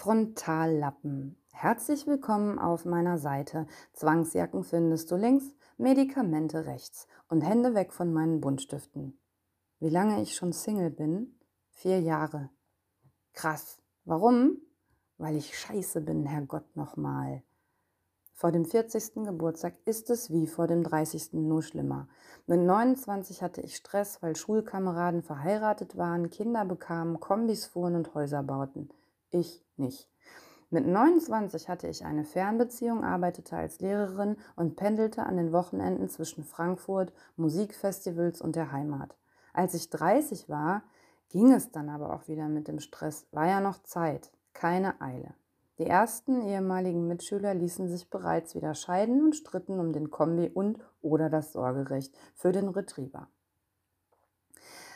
Frontallappen. Herzlich willkommen auf meiner Seite. Zwangsjacken findest du links, Medikamente rechts und Hände weg von meinen Buntstiften. Wie lange ich schon Single bin? Vier Jahre. Krass. Warum? Weil ich scheiße bin, Herrgott nochmal. Vor dem 40. Geburtstag ist es wie vor dem 30. nur schlimmer. Mit 29 hatte ich Stress, weil Schulkameraden verheiratet waren, Kinder bekamen, Kombis fuhren und Häuser bauten. Ich nicht. Mit 29 hatte ich eine Fernbeziehung, arbeitete als Lehrerin und pendelte an den Wochenenden zwischen Frankfurt, Musikfestivals und der Heimat. Als ich 30 war, ging es dann aber auch wieder mit dem Stress. War ja noch Zeit, keine Eile. Die ersten ehemaligen Mitschüler ließen sich bereits wieder scheiden und stritten um den Kombi und oder das Sorgerecht für den Retriever.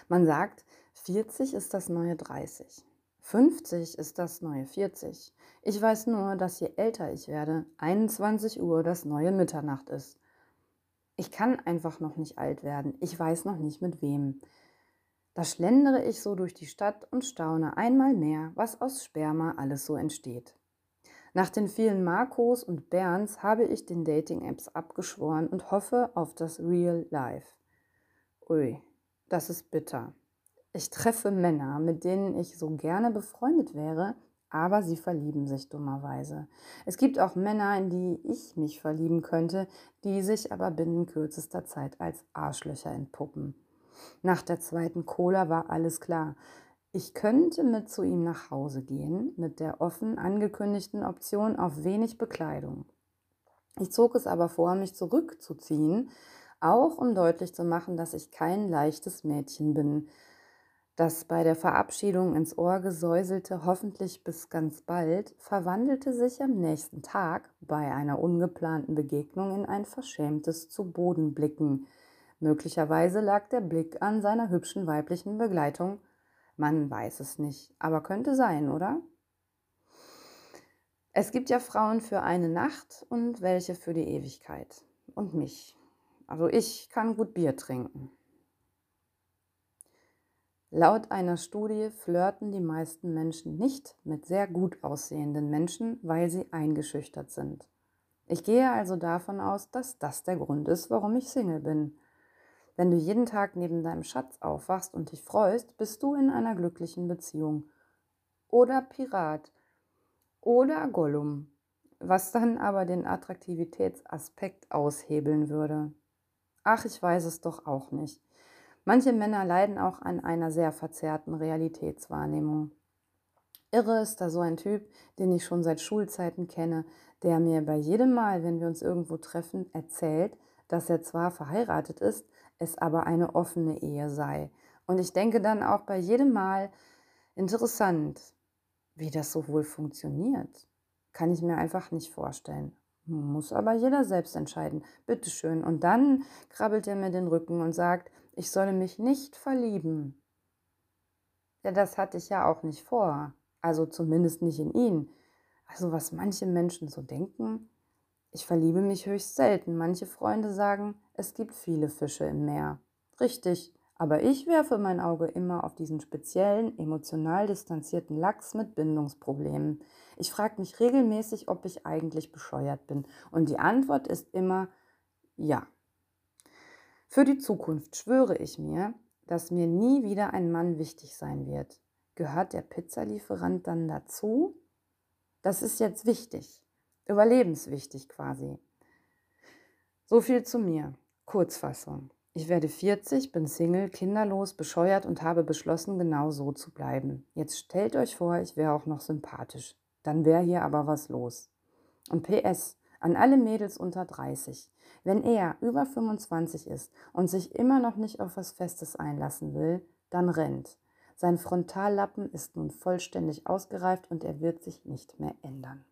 Man sagt, 40 ist das neue 30. 50 ist das neue 40. Ich weiß nur, dass je älter ich werde, 21 Uhr das neue Mitternacht ist. Ich kann einfach noch nicht alt werden. Ich weiß noch nicht mit wem. Da schlendere ich so durch die Stadt und staune einmal mehr, was aus Sperma alles so entsteht. Nach den vielen Marcos und Berns habe ich den Dating-Apps abgeschworen und hoffe auf das Real Life. Ui, das ist bitter. Ich treffe Männer, mit denen ich so gerne befreundet wäre, aber sie verlieben sich dummerweise. Es gibt auch Männer, in die ich mich verlieben könnte, die sich aber binnen kürzester Zeit als Arschlöcher entpuppen. Nach der zweiten Cola war alles klar. Ich könnte mit zu ihm nach Hause gehen, mit der offen angekündigten Option auf wenig Bekleidung. Ich zog es aber vor, mich zurückzuziehen, auch um deutlich zu machen, dass ich kein leichtes Mädchen bin, das bei der Verabschiedung ins Ohr gesäuselte, hoffentlich bis ganz bald, verwandelte sich am nächsten Tag bei einer ungeplanten Begegnung in ein verschämtes zu Boden blicken. Möglicherweise lag der Blick an seiner hübschen weiblichen Begleitung man weiß es nicht, aber könnte sein, oder? Es gibt ja Frauen für eine Nacht und welche für die Ewigkeit. Und mich. Also ich kann gut Bier trinken. Laut einer Studie flirten die meisten Menschen nicht mit sehr gut aussehenden Menschen, weil sie eingeschüchtert sind. Ich gehe also davon aus, dass das der Grund ist, warum ich Single bin. Wenn du jeden Tag neben deinem Schatz aufwachst und dich freust, bist du in einer glücklichen Beziehung. Oder Pirat. Oder Gollum. Was dann aber den Attraktivitätsaspekt aushebeln würde. Ach, ich weiß es doch auch nicht. Manche Männer leiden auch an einer sehr verzerrten Realitätswahrnehmung. Irre ist da so ein Typ, den ich schon seit Schulzeiten kenne, der mir bei jedem Mal, wenn wir uns irgendwo treffen, erzählt, dass er zwar verheiratet ist, es aber eine offene Ehe sei. Und ich denke dann auch bei jedem Mal, interessant, wie das so wohl funktioniert. Kann ich mir einfach nicht vorstellen. Muss aber jeder selbst entscheiden. Bitteschön. Und dann krabbelt er mir den Rücken und sagt, ich solle mich nicht verlieben. Ja, das hatte ich ja auch nicht vor. Also zumindest nicht in ihn. Also was manche Menschen so denken, ich verliebe mich höchst selten. Manche Freunde sagen, es gibt viele Fische im Meer. Richtig, aber ich werfe mein Auge immer auf diesen speziellen, emotional distanzierten Lachs mit Bindungsproblemen. Ich frage mich regelmäßig, ob ich eigentlich bescheuert bin. Und die Antwort ist immer ja. Für die Zukunft schwöre ich mir, dass mir nie wieder ein Mann wichtig sein wird. Gehört der Pizzalieferant dann dazu? Das ist jetzt wichtig überlebenswichtig quasi. So viel zu mir. Kurzfassung. Ich werde 40, bin Single, kinderlos, bescheuert und habe beschlossen, genau so zu bleiben. Jetzt stellt euch vor, ich wäre auch noch sympathisch. Dann wäre hier aber was los. Und PS, an alle Mädels unter 30. Wenn er über 25 ist und sich immer noch nicht auf was Festes einlassen will, dann rennt. Sein Frontallappen ist nun vollständig ausgereift und er wird sich nicht mehr ändern.